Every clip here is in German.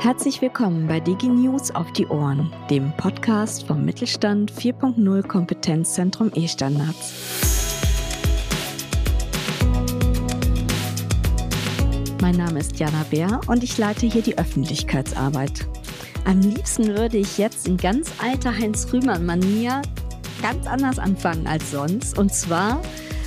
Herzlich willkommen bei DigiNews auf die Ohren, dem Podcast vom Mittelstand 4.0 Kompetenzzentrum E-Standards. Mein Name ist Jana Bär und ich leite hier die Öffentlichkeitsarbeit. Am liebsten würde ich jetzt in ganz alter Heinz-Rühmann-Manier ganz anders anfangen als sonst. Und zwar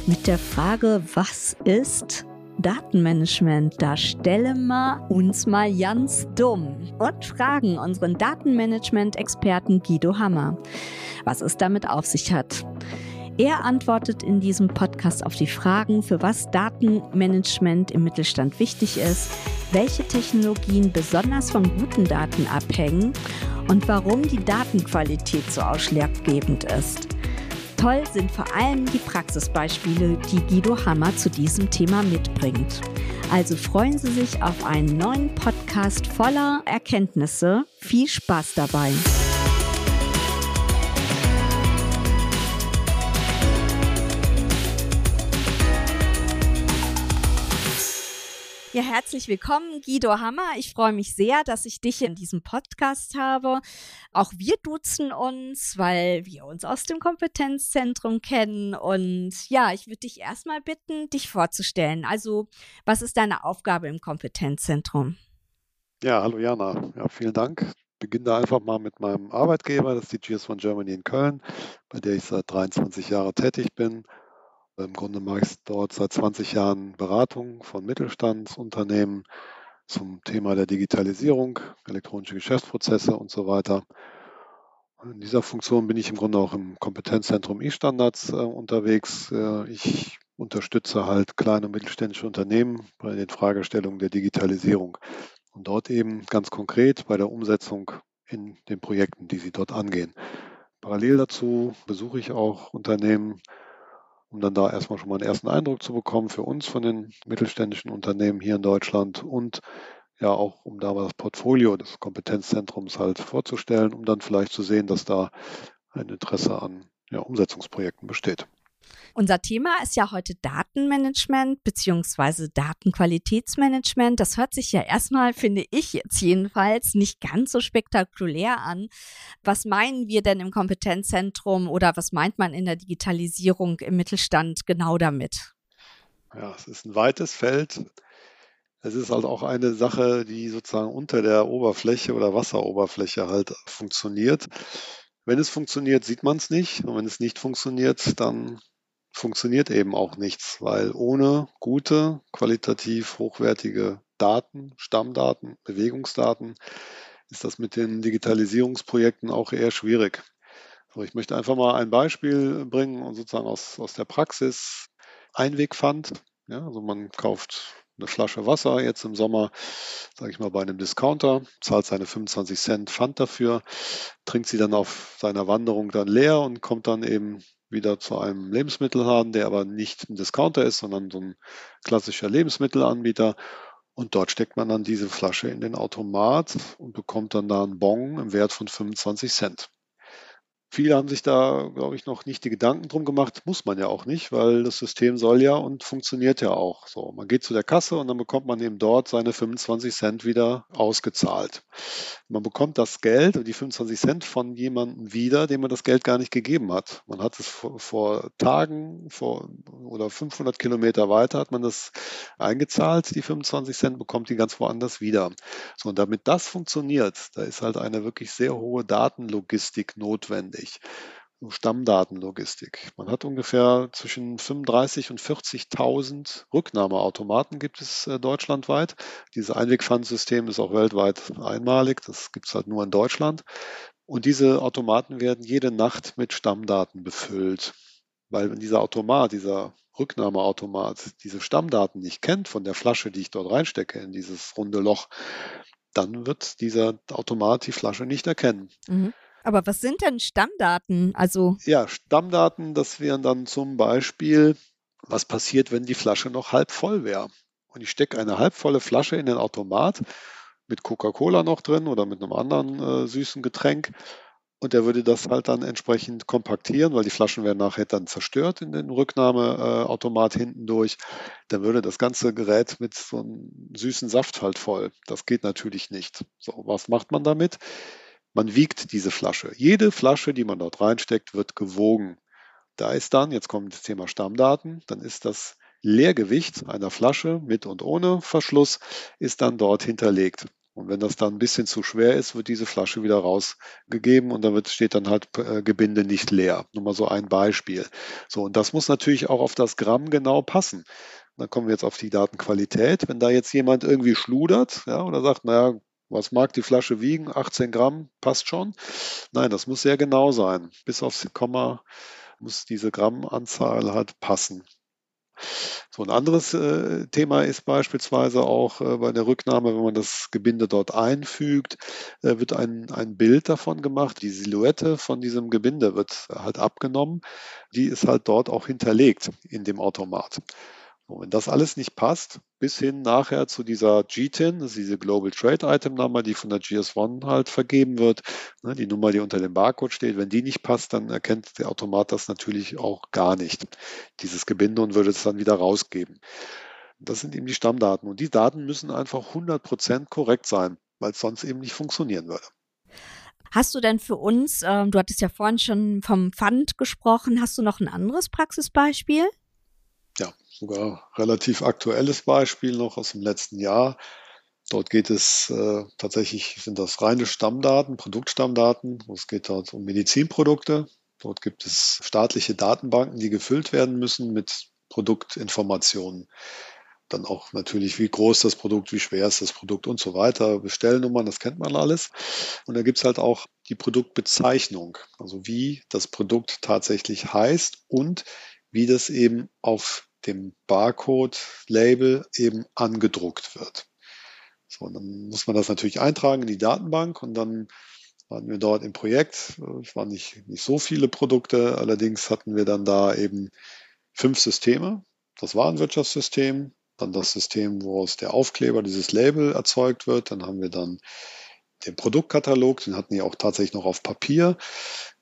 mit der Frage, was ist Datenmanagement. Da stellen wir uns mal ganz dumm und fragen unseren Datenmanagement-Experten Guido Hammer, was es damit auf sich hat. Er antwortet in diesem Podcast auf die Fragen, für was Datenmanagement im Mittelstand wichtig ist, welche Technologien besonders von guten Daten abhängen und warum die Datenqualität so ausschlaggebend ist. Toll sind vor allem die Praxisbeispiele, die Guido Hammer zu diesem Thema mitbringt. Also freuen Sie sich auf einen neuen Podcast voller Erkenntnisse. Viel Spaß dabei! Ja, herzlich willkommen, Guido Hammer. Ich freue mich sehr, dass ich dich in diesem Podcast habe. Auch wir duzen uns, weil wir uns aus dem Kompetenzzentrum kennen. Und ja, ich würde dich erstmal bitten, dich vorzustellen. Also, was ist deine Aufgabe im Kompetenzzentrum? Ja, hallo Jana. Ja, vielen Dank. Ich beginne da einfach mal mit meinem Arbeitgeber, das ist die GS von Germany in Köln, bei der ich seit 23 Jahren tätig bin im Grunde mache ich dort seit 20 Jahren Beratung von Mittelstandsunternehmen zum Thema der Digitalisierung, elektronische Geschäftsprozesse und so weiter. In dieser Funktion bin ich im Grunde auch im Kompetenzzentrum E-Standards äh, unterwegs. Äh, ich unterstütze halt kleine und mittelständische Unternehmen bei den Fragestellungen der Digitalisierung und dort eben ganz konkret bei der Umsetzung in den Projekten, die sie dort angehen. Parallel dazu besuche ich auch Unternehmen, um dann da erstmal schon mal einen ersten Eindruck zu bekommen für uns von den mittelständischen Unternehmen hier in Deutschland und ja auch, um da mal das Portfolio des Kompetenzzentrums halt vorzustellen, um dann vielleicht zu sehen, dass da ein Interesse an ja, Umsetzungsprojekten besteht. Unser Thema ist ja heute Datenmanagement beziehungsweise Datenqualitätsmanagement. Das hört sich ja erstmal, finde ich jetzt jedenfalls, nicht ganz so spektakulär an. Was meinen wir denn im Kompetenzzentrum oder was meint man in der Digitalisierung im Mittelstand genau damit? Ja, es ist ein weites Feld. Es ist halt auch eine Sache, die sozusagen unter der Oberfläche oder Wasseroberfläche halt funktioniert. Wenn es funktioniert, sieht man es nicht. Und wenn es nicht funktioniert, dann funktioniert eben auch nichts, weil ohne gute, qualitativ hochwertige Daten, Stammdaten, Bewegungsdaten, ist das mit den Digitalisierungsprojekten auch eher schwierig. So, ich möchte einfach mal ein Beispiel bringen und sozusagen aus, aus der Praxis Einwegpfand. Ja, also man kauft eine Flasche Wasser jetzt im Sommer, sage ich mal, bei einem Discounter, zahlt seine 25 Cent Pfand dafür, trinkt sie dann auf seiner Wanderung dann leer und kommt dann eben wieder zu einem Lebensmittelladen, der aber nicht ein Discounter ist, sondern so ein klassischer Lebensmittelanbieter. Und dort steckt man dann diese Flasche in den Automat und bekommt dann da einen Bon im Wert von 25 Cent. Viele haben sich da, glaube ich, noch nicht die Gedanken drum gemacht. Muss man ja auch nicht, weil das System soll ja und funktioniert ja auch. So, man geht zu der Kasse und dann bekommt man eben dort seine 25 Cent wieder ausgezahlt. Man bekommt das Geld, die 25 Cent von jemandem wieder, dem man das Geld gar nicht gegeben hat. Man hat es vor, vor Tagen vor, oder 500 Kilometer weiter hat man das eingezahlt, die 25 Cent, bekommt die ganz woanders wieder. So, und damit das funktioniert, da ist halt eine wirklich sehr hohe Datenlogistik notwendig wichtig. Stammdatenlogistik. Man hat ungefähr zwischen 35 und 40.000 Rücknahmeautomaten gibt es äh, deutschlandweit. Dieses Einwegpfandsystem ist auch weltweit einmalig. Das gibt es halt nur in Deutschland. Und diese Automaten werden jede Nacht mit Stammdaten befüllt. Weil wenn dieser Automat, dieser Rücknahmeautomat, diese Stammdaten nicht kennt von der Flasche, die ich dort reinstecke in dieses runde Loch, dann wird dieser Automat die Flasche nicht erkennen. Mhm. Aber was sind denn Stammdaten? Also ja, Stammdaten, das wären dann zum Beispiel, was passiert, wenn die Flasche noch halb voll wäre. Und ich stecke eine halbvolle Flasche in den Automat mit Coca-Cola noch drin oder mit einem anderen äh, süßen Getränk. und der würde das halt dann entsprechend kompaktieren, weil die Flaschen werden nachher dann zerstört in den Rücknahmeautomat hinten durch. Dann würde das ganze Gerät mit so einem süßen Saft halt voll. Das geht natürlich nicht. So, was macht man damit? Man wiegt diese Flasche. Jede Flasche, die man dort reinsteckt, wird gewogen. Da ist dann, jetzt kommt das Thema Stammdaten, dann ist das Leergewicht einer Flasche mit und ohne Verschluss ist dann dort hinterlegt. Und wenn das dann ein bisschen zu schwer ist, wird diese Flasche wieder rausgegeben und dann steht dann halt äh, Gebinde nicht leer. Nur mal so ein Beispiel. So, und das muss natürlich auch auf das Gramm genau passen. Dann kommen wir jetzt auf die Datenqualität. Wenn da jetzt jemand irgendwie schludert, ja, oder sagt, naja, was mag die Flasche wiegen? 18 Gramm, passt schon. Nein, das muss sehr genau sein. Bis aufs Komma muss diese Grammanzahl halt passen. So ein anderes äh, Thema ist beispielsweise auch äh, bei der Rücknahme, wenn man das Gebinde dort einfügt, äh, wird ein, ein Bild davon gemacht. Die Silhouette von diesem Gebinde wird halt abgenommen. Die ist halt dort auch hinterlegt in dem Automat. Und wenn das alles nicht passt, bis hin nachher zu dieser GTIN, das ist diese Global Trade Item Nummer, die von der GS1 halt vergeben wird, ne, die Nummer, die unter dem Barcode steht, wenn die nicht passt, dann erkennt der Automat das natürlich auch gar nicht, dieses Gebinde und würde es dann wieder rausgeben. Das sind eben die Stammdaten und die Daten müssen einfach 100% korrekt sein, weil es sonst eben nicht funktionieren würde. Hast du denn für uns, ähm, du hattest ja vorhin schon vom Pfand gesprochen, hast du noch ein anderes Praxisbeispiel? ja, sogar relativ aktuelles Beispiel noch aus dem letzten Jahr. Dort geht es äh, tatsächlich, sind das reine Stammdaten, Produktstammdaten. Es geht dort um Medizinprodukte. Dort gibt es staatliche Datenbanken, die gefüllt werden müssen mit Produktinformationen. Dann auch natürlich, wie groß das Produkt, wie schwer ist das Produkt und so weiter. Bestellnummern, das kennt man alles. Und da gibt es halt auch die Produktbezeichnung, also wie das Produkt tatsächlich heißt und wie das eben auf dem Barcode-Label eben angedruckt wird. So, dann muss man das natürlich eintragen in die Datenbank und dann waren wir dort im Projekt. Es waren nicht, nicht so viele Produkte, allerdings hatten wir dann da eben fünf Systeme. Das Warenwirtschaftssystem, dann das System, wo aus der Aufkleber dieses Label erzeugt wird. Dann haben wir dann den Produktkatalog, den hatten wir auch tatsächlich noch auf Papier.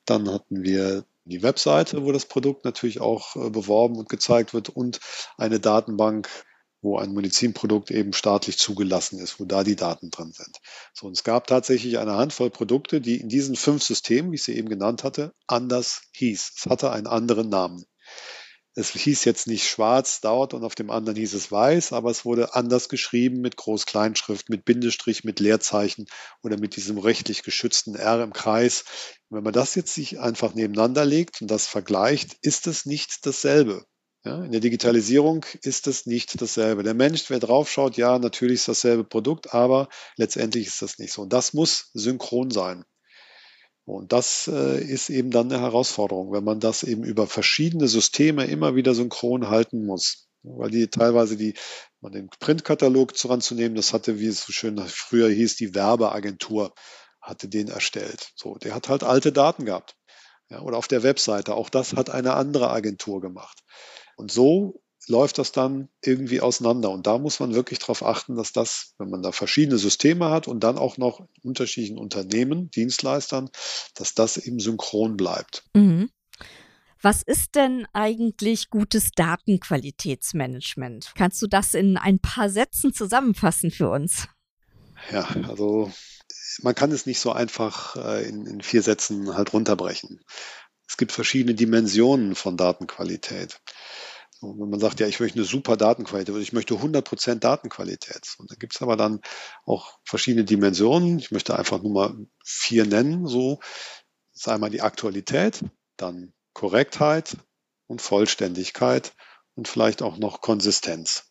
Dann hatten wir die Webseite, wo das Produkt natürlich auch äh, beworben und gezeigt wird und eine Datenbank, wo ein Medizinprodukt eben staatlich zugelassen ist, wo da die Daten drin sind. So, und es gab tatsächlich eine Handvoll Produkte, die in diesen fünf Systemen, wie ich sie eben genannt hatte, anders hieß. Es hatte einen anderen Namen. Es hieß jetzt nicht schwarz dort und auf dem anderen hieß es weiß, aber es wurde anders geschrieben mit Groß-Kleinschrift, mit Bindestrich, mit Leerzeichen oder mit diesem rechtlich geschützten R im Kreis. wenn man das jetzt sich einfach nebeneinander legt und das vergleicht, ist es nicht dasselbe. Ja, in der Digitalisierung ist es nicht dasselbe. Der Mensch, wer draufschaut, ja, natürlich ist dasselbe Produkt, aber letztendlich ist das nicht so. Und das muss synchron sein. Und das äh, ist eben dann eine Herausforderung, wenn man das eben über verschiedene Systeme immer wieder synchron halten muss. Weil die teilweise die, man den Printkatalog ranzunehmen, das hatte, wie es so schön früher hieß, die Werbeagentur hatte den erstellt. So, der hat halt alte Daten gehabt. Ja, oder auf der Webseite, auch das hat eine andere Agentur gemacht. Und so läuft das dann irgendwie auseinander. Und da muss man wirklich darauf achten, dass das, wenn man da verschiedene Systeme hat und dann auch noch unterschiedlichen Unternehmen, Dienstleistern, dass das eben synchron bleibt. Mhm. Was ist denn eigentlich gutes Datenqualitätsmanagement? Kannst du das in ein paar Sätzen zusammenfassen für uns? Ja, also man kann es nicht so einfach äh, in, in vier Sätzen halt runterbrechen. Es gibt verschiedene Dimensionen von Datenqualität. Und wenn man sagt, ja, ich möchte eine super Datenqualität, ich möchte 100% Datenqualität. Und da gibt es aber dann auch verschiedene Dimensionen. Ich möchte einfach nur mal vier nennen. So das ist einmal die Aktualität, dann Korrektheit und Vollständigkeit und vielleicht auch noch Konsistenz.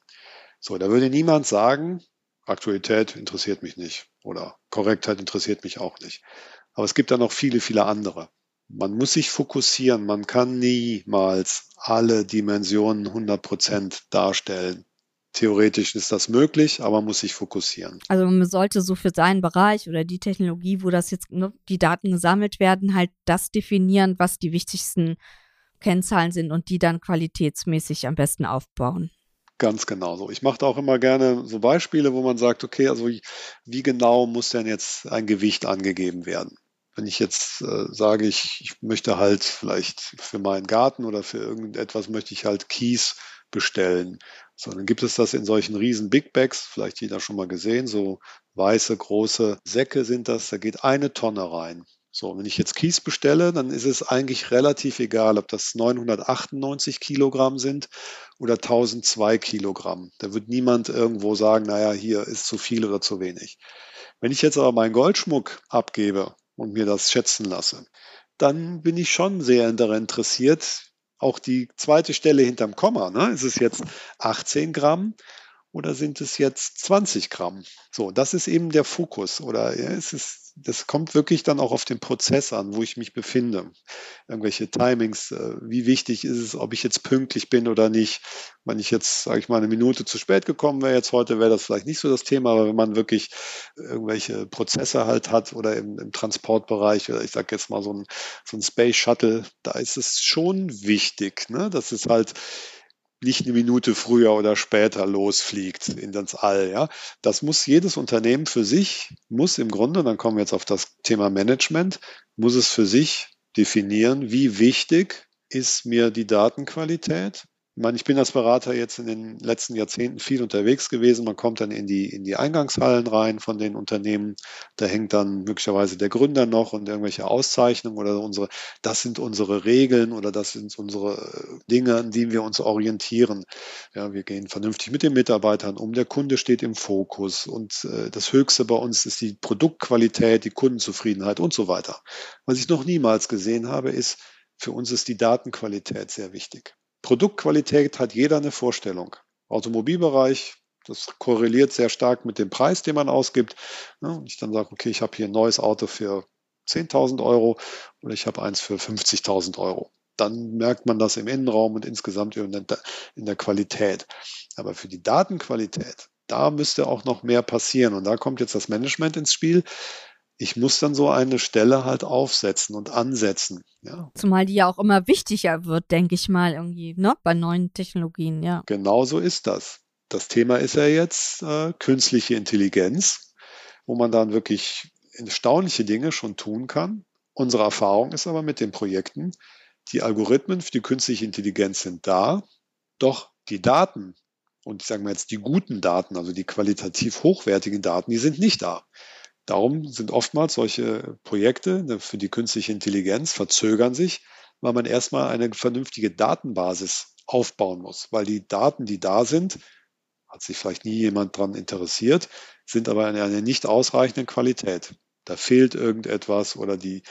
So, da würde niemand sagen, Aktualität interessiert mich nicht oder Korrektheit interessiert mich auch nicht. Aber es gibt da noch viele, viele andere man muss sich fokussieren. Man kann niemals alle Dimensionen 100 Prozent darstellen. Theoretisch ist das möglich, aber man muss sich fokussieren. Also man sollte so für seinen Bereich oder die Technologie, wo das jetzt ne, die Daten gesammelt werden, halt das definieren, was die wichtigsten Kennzahlen sind und die dann qualitätsmäßig am besten aufbauen. Ganz genau so. Ich mache da auch immer gerne so Beispiele, wo man sagt, okay, also wie genau muss denn jetzt ein Gewicht angegeben werden? Wenn ich jetzt äh, sage, ich, ich möchte halt vielleicht für meinen Garten oder für irgendetwas möchte ich halt Kies bestellen. So, dann gibt es das in solchen riesen Big Bags, vielleicht jeder schon mal gesehen, so weiße, große Säcke sind das, da geht eine Tonne rein. So, wenn ich jetzt Kies bestelle, dann ist es eigentlich relativ egal, ob das 998 Kilogramm sind oder 1002 Kilogramm. Da wird niemand irgendwo sagen, naja, hier ist zu viel oder zu wenig. Wenn ich jetzt aber meinen Goldschmuck abgebe und mir das schätzen lasse, dann bin ich schon sehr daran interessiert, auch die zweite Stelle hinterm Komma. Ne? Ist es jetzt 18 Gramm oder sind es jetzt 20 Gramm? So, das ist eben der Fokus. Oder ja, es ist das kommt wirklich dann auch auf den Prozess an, wo ich mich befinde. Irgendwelche Timings, äh, wie wichtig ist es, ob ich jetzt pünktlich bin oder nicht. Wenn ich jetzt, sage ich mal, eine Minute zu spät gekommen wäre jetzt heute, wäre das vielleicht nicht so das Thema, aber wenn man wirklich irgendwelche Prozesse halt hat oder im, im Transportbereich oder ich sage jetzt mal so ein, so ein Space Shuttle, da ist es schon wichtig, ne? dass es halt nicht eine Minute früher oder später losfliegt in das All. Ja, das muss jedes Unternehmen für sich muss im Grunde, dann kommen wir jetzt auf das Thema Management, muss es für sich definieren, wie wichtig ist mir die Datenqualität ich meine, ich bin als Berater jetzt in den letzten Jahrzehnten viel unterwegs gewesen. Man kommt dann in die, in die Eingangshallen rein von den Unternehmen. Da hängt dann möglicherweise der Gründer noch und irgendwelche Auszeichnungen oder unsere, das sind unsere Regeln oder das sind unsere Dinge, an denen wir uns orientieren. Ja, wir gehen vernünftig mit den Mitarbeitern um. Der Kunde steht im Fokus und äh, das Höchste bei uns ist die Produktqualität, die Kundenzufriedenheit und so weiter. Was ich noch niemals gesehen habe, ist, für uns ist die Datenqualität sehr wichtig. Produktqualität hat jeder eine Vorstellung. Automobilbereich, das korreliert sehr stark mit dem Preis, den man ausgibt. Und ich dann sage, okay, ich habe hier ein neues Auto für 10.000 Euro oder ich habe eins für 50.000 Euro. Dann merkt man das im Innenraum und insgesamt in der Qualität. Aber für die Datenqualität, da müsste auch noch mehr passieren. Und da kommt jetzt das Management ins Spiel ich muss dann so eine Stelle halt aufsetzen und ansetzen. Ja. Zumal die ja auch immer wichtiger wird, denke ich mal, irgendwie, ne, bei neuen Technologien, ja. Genau so ist das. Das Thema ist ja jetzt äh, künstliche Intelligenz, wo man dann wirklich erstaunliche Dinge schon tun kann. Unsere Erfahrung ist aber mit den Projekten, die Algorithmen für die künstliche Intelligenz sind da, doch die Daten und ich sage mal jetzt die guten Daten, also die qualitativ hochwertigen Daten, die sind nicht da. Darum sind oftmals solche Projekte ne, für die künstliche Intelligenz verzögern sich, weil man erstmal eine vernünftige Datenbasis aufbauen muss, weil die Daten, die da sind, hat sich vielleicht nie jemand daran interessiert, sind aber in einer nicht ausreichenden Qualität. Da fehlt irgendetwas oder die,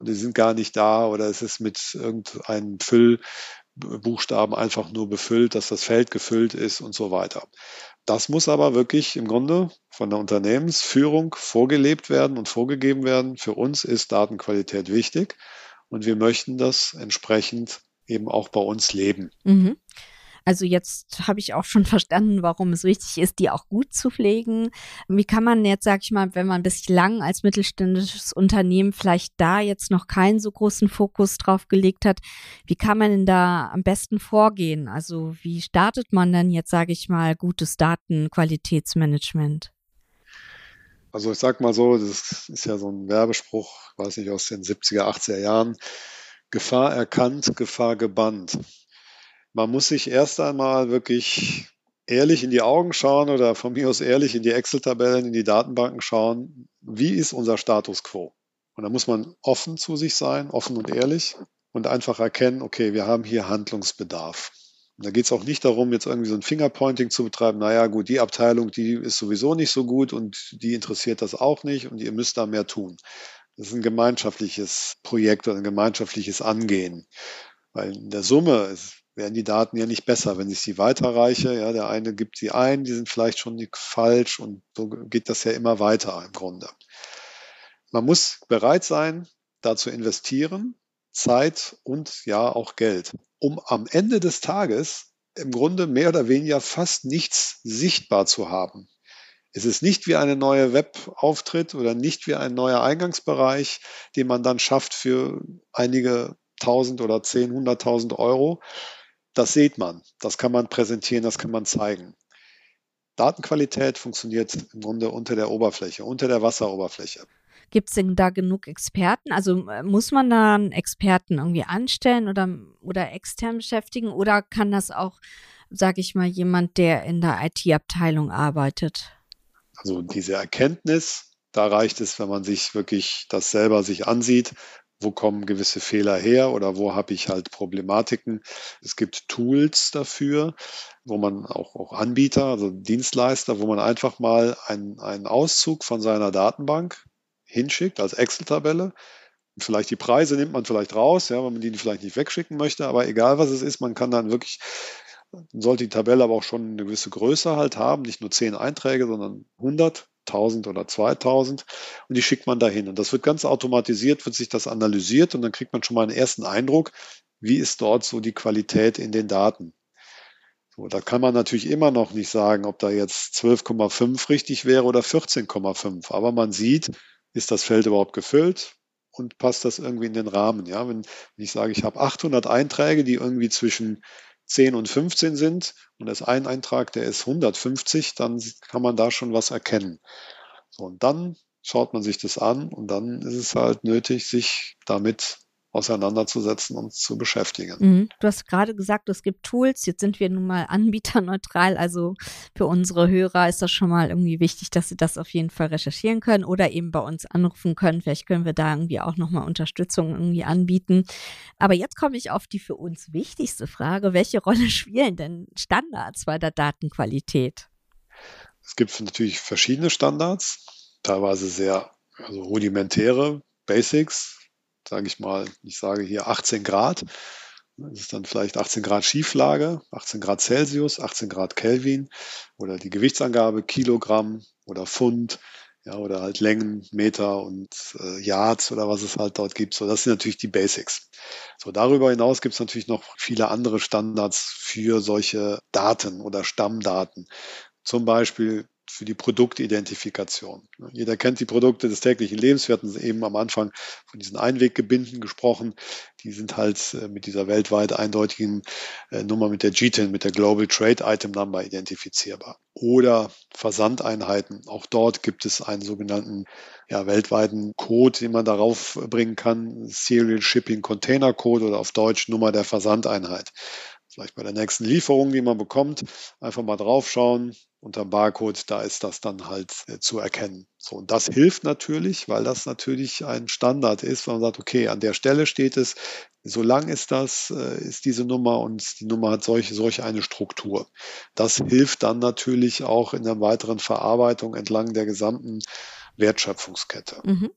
die sind gar nicht da oder es ist mit irgendeinem Füllbuchstaben einfach nur befüllt, dass das Feld gefüllt ist und so weiter. Das muss aber wirklich im Grunde von der Unternehmensführung vorgelebt werden und vorgegeben werden. Für uns ist Datenqualität wichtig und wir möchten das entsprechend eben auch bei uns leben. Mhm. Also jetzt habe ich auch schon verstanden, warum es wichtig ist, die auch gut zu pflegen. Wie kann man jetzt, sag ich mal, wenn man bislang als mittelständisches Unternehmen vielleicht da jetzt noch keinen so großen Fokus drauf gelegt hat, wie kann man denn da am besten vorgehen? Also wie startet man denn jetzt, sage ich mal, gutes Datenqualitätsmanagement? Also ich sag mal so, das ist ja so ein Werbespruch, weiß nicht, aus den 70er, 80er Jahren. Gefahr erkannt, Gefahr gebannt man muss sich erst einmal wirklich ehrlich in die Augen schauen oder von mir aus ehrlich in die Excel-Tabellen, in die Datenbanken schauen, wie ist unser Status quo? Und da muss man offen zu sich sein, offen und ehrlich und einfach erkennen, okay, wir haben hier Handlungsbedarf. Und da geht es auch nicht darum, jetzt irgendwie so ein Fingerpointing zu betreiben, naja gut, die Abteilung, die ist sowieso nicht so gut und die interessiert das auch nicht und ihr müsst da mehr tun. Das ist ein gemeinschaftliches Projekt oder ein gemeinschaftliches Angehen. Weil in der Summe ist, werden die Daten ja nicht besser, wenn ich sie weiterreiche. Ja, der eine gibt sie ein, die sind vielleicht schon falsch und so geht das ja immer weiter im Grunde. Man muss bereit sein, da zu investieren, Zeit und ja auch Geld, um am Ende des Tages im Grunde mehr oder weniger fast nichts sichtbar zu haben. Es ist nicht wie eine neue Webauftritt oder nicht wie ein neuer Eingangsbereich, den man dann schafft für einige tausend oder zehn, hunderttausend Euro, das sieht man, das kann man präsentieren, das kann man zeigen. Datenqualität funktioniert im Grunde unter der Oberfläche, unter der Wasseroberfläche. Gibt es denn da genug Experten? Also äh, muss man da einen Experten irgendwie anstellen oder, oder extern beschäftigen oder kann das auch, sage ich mal, jemand, der in der IT-Abteilung arbeitet? Also diese Erkenntnis, da reicht es, wenn man sich wirklich das selber sich ansieht, wo kommen gewisse Fehler her oder wo habe ich halt Problematiken. Es gibt Tools dafür, wo man auch, auch Anbieter, also Dienstleister, wo man einfach mal einen, einen Auszug von seiner Datenbank hinschickt als Excel-Tabelle. Vielleicht die Preise nimmt man vielleicht raus, ja, wenn man die vielleicht nicht wegschicken möchte, aber egal was es ist, man kann dann wirklich, sollte die Tabelle aber auch schon eine gewisse Größe halt haben, nicht nur zehn Einträge, sondern 100 1000 oder 2000 und die schickt man dahin. Und das wird ganz automatisiert, wird sich das analysiert und dann kriegt man schon mal einen ersten Eindruck, wie ist dort so die Qualität in den Daten. So, da kann man natürlich immer noch nicht sagen, ob da jetzt 12,5 richtig wäre oder 14,5. Aber man sieht, ist das Feld überhaupt gefüllt und passt das irgendwie in den Rahmen. Ja, wenn, wenn ich sage, ich habe 800 Einträge, die irgendwie zwischen 10 und 15 sind und es ein Eintrag, der ist 150, dann kann man da schon was erkennen. So, und dann schaut man sich das an und dann ist es halt nötig, sich damit auseinanderzusetzen und zu beschäftigen. Mhm. Du hast gerade gesagt, es gibt Tools. Jetzt sind wir nun mal anbieterneutral. Also für unsere Hörer ist das schon mal irgendwie wichtig, dass sie das auf jeden Fall recherchieren können oder eben bei uns anrufen können. Vielleicht können wir da irgendwie auch nochmal Unterstützung irgendwie anbieten. Aber jetzt komme ich auf die für uns wichtigste Frage. Welche Rolle spielen denn Standards bei der Datenqualität? Es gibt natürlich verschiedene Standards, teilweise sehr also rudimentäre Basics, sage ich mal, ich sage hier 18 Grad. Das ist dann vielleicht 18 Grad Schieflage, 18 Grad Celsius, 18 Grad Kelvin oder die Gewichtsangabe Kilogramm oder Pfund, ja, oder halt Längen, Meter und äh, Yards oder was es halt dort gibt. So, das sind natürlich die Basics. So, darüber hinaus gibt es natürlich noch viele andere Standards für solche Daten oder Stammdaten. Zum Beispiel für die Produktidentifikation. Jeder kennt die Produkte des täglichen Lebens. Wir hatten eben am Anfang von diesen Einweggebinden gesprochen. Die sind halt äh, mit dieser weltweit eindeutigen äh, Nummer mit der GTIN, mit der Global Trade Item Number identifizierbar. Oder Versandeinheiten. Auch dort gibt es einen sogenannten ja, weltweiten Code, den man darauf bringen kann. Serial Shipping Container Code oder auf Deutsch Nummer der Versandeinheit vielleicht bei der nächsten Lieferung, die man bekommt, einfach mal draufschauen. Unter Barcode, da ist das dann halt äh, zu erkennen. So, und das hilft natürlich, weil das natürlich ein Standard ist, wenn man sagt, okay, an der Stelle steht es, so lang ist das, äh, ist diese Nummer und die Nummer hat solche, solche eine Struktur. Das hilft dann natürlich auch in der weiteren Verarbeitung entlang der gesamten Wertschöpfungskette. Mhm.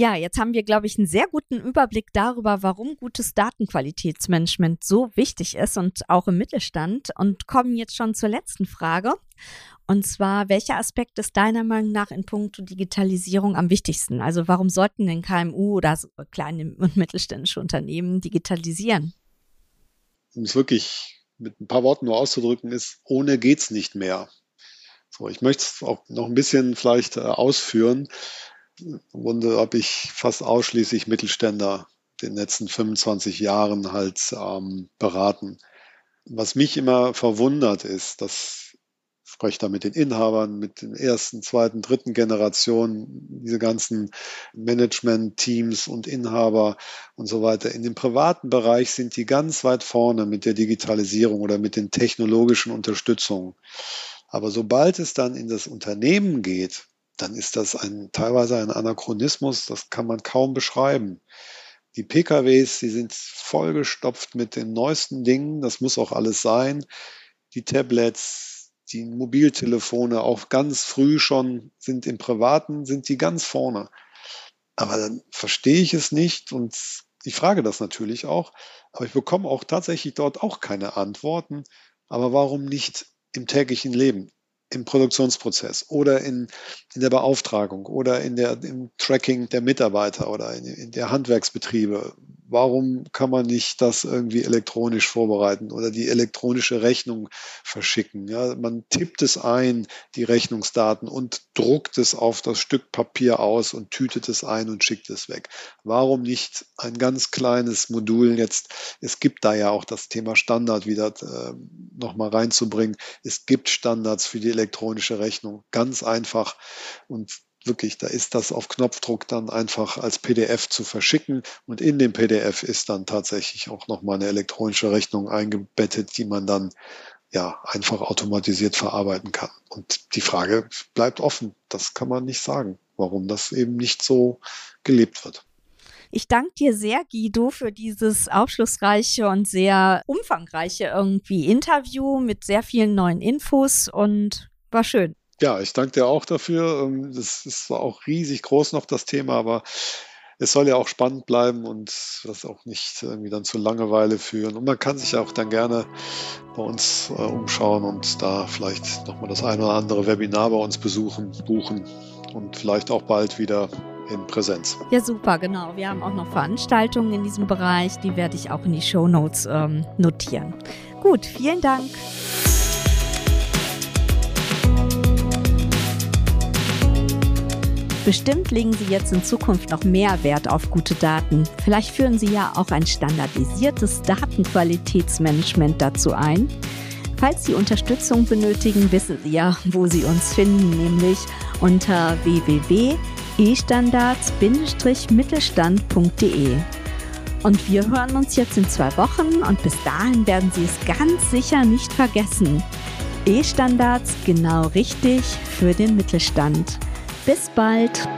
Ja, jetzt haben wir, glaube ich, einen sehr guten Überblick darüber, warum gutes Datenqualitätsmanagement so wichtig ist und auch im Mittelstand und kommen jetzt schon zur letzten Frage. Und zwar, welcher Aspekt ist deiner Meinung nach in puncto Digitalisierung am wichtigsten? Also warum sollten denn KMU oder kleine und mittelständische Unternehmen digitalisieren? Um es wirklich mit ein paar Worten nur auszudrücken, ist, ohne geht's nicht mehr. So, ich möchte es auch noch ein bisschen vielleicht äh, ausführen. Im Grunde habe ich fast ausschließlich Mittelständler in den letzten 25 Jahren halt ähm, beraten. Was mich immer verwundert ist, dass ich spreche da mit den Inhabern, mit den ersten, zweiten, dritten Generationen, diese ganzen Management-Teams und Inhaber und so weiter. In dem privaten Bereich sind die ganz weit vorne mit der Digitalisierung oder mit den technologischen Unterstützungen. Aber sobald es dann in das Unternehmen geht, dann ist das ein, teilweise ein Anachronismus, das kann man kaum beschreiben. Die PKWs, die sind vollgestopft mit den neuesten Dingen, das muss auch alles sein. Die Tablets, die Mobiltelefone, auch ganz früh schon sind im Privaten, sind die ganz vorne. Aber dann verstehe ich es nicht und ich frage das natürlich auch, aber ich bekomme auch tatsächlich dort auch keine Antworten. Aber warum nicht im täglichen Leben? Im Produktionsprozess oder in, in der Beauftragung oder in der, im Tracking der Mitarbeiter oder in, in der Handwerksbetriebe. warum kann man nicht das irgendwie elektronisch vorbereiten oder die elektronische Rechnung verschicken? Ja, man tippt es ein, die Rechnungsdaten, und druckt es auf das Stück Papier aus und tütet es ein und schickt es weg. Warum nicht ein ganz kleines Modul jetzt? Es gibt da ja auch das Thema Standard wieder äh, nochmal reinzubringen. Es gibt Standards für die elektronische Rechnung. Ganz einfach. Und wirklich, da ist das auf Knopfdruck dann einfach als PDF zu verschicken und in dem PDF ist dann tatsächlich auch nochmal eine elektronische Rechnung eingebettet, die man dann ja einfach automatisiert verarbeiten kann. Und die Frage bleibt offen. Das kann man nicht sagen, warum das eben nicht so gelebt wird. Ich danke dir sehr, Guido, für dieses aufschlussreiche und sehr umfangreiche irgendwie Interview mit sehr vielen neuen Infos und war schön. Ja, ich danke dir auch dafür. Ähm, das ist auch riesig groß noch das Thema, aber es soll ja auch spannend bleiben und das auch nicht irgendwie dann zu Langeweile führen. Und man kann sich auch dann gerne bei uns äh, umschauen und da vielleicht nochmal das eine oder andere Webinar bei uns besuchen, buchen und vielleicht auch bald wieder in Präsenz. Ja, super, genau. Wir haben auch noch Veranstaltungen in diesem Bereich, die werde ich auch in die Show Notes ähm, notieren. Gut, vielen Dank. Bestimmt legen Sie jetzt in Zukunft noch mehr Wert auf gute Daten. Vielleicht führen Sie ja auch ein standardisiertes Datenqualitätsmanagement dazu ein. Falls Sie Unterstützung benötigen, wissen Sie ja, wo Sie uns finden, nämlich unter www.estandards-mittelstand.de. Und wir hören uns jetzt in zwei Wochen und bis dahin werden Sie es ganz sicher nicht vergessen. E-Standards genau richtig für den Mittelstand. Bis bald!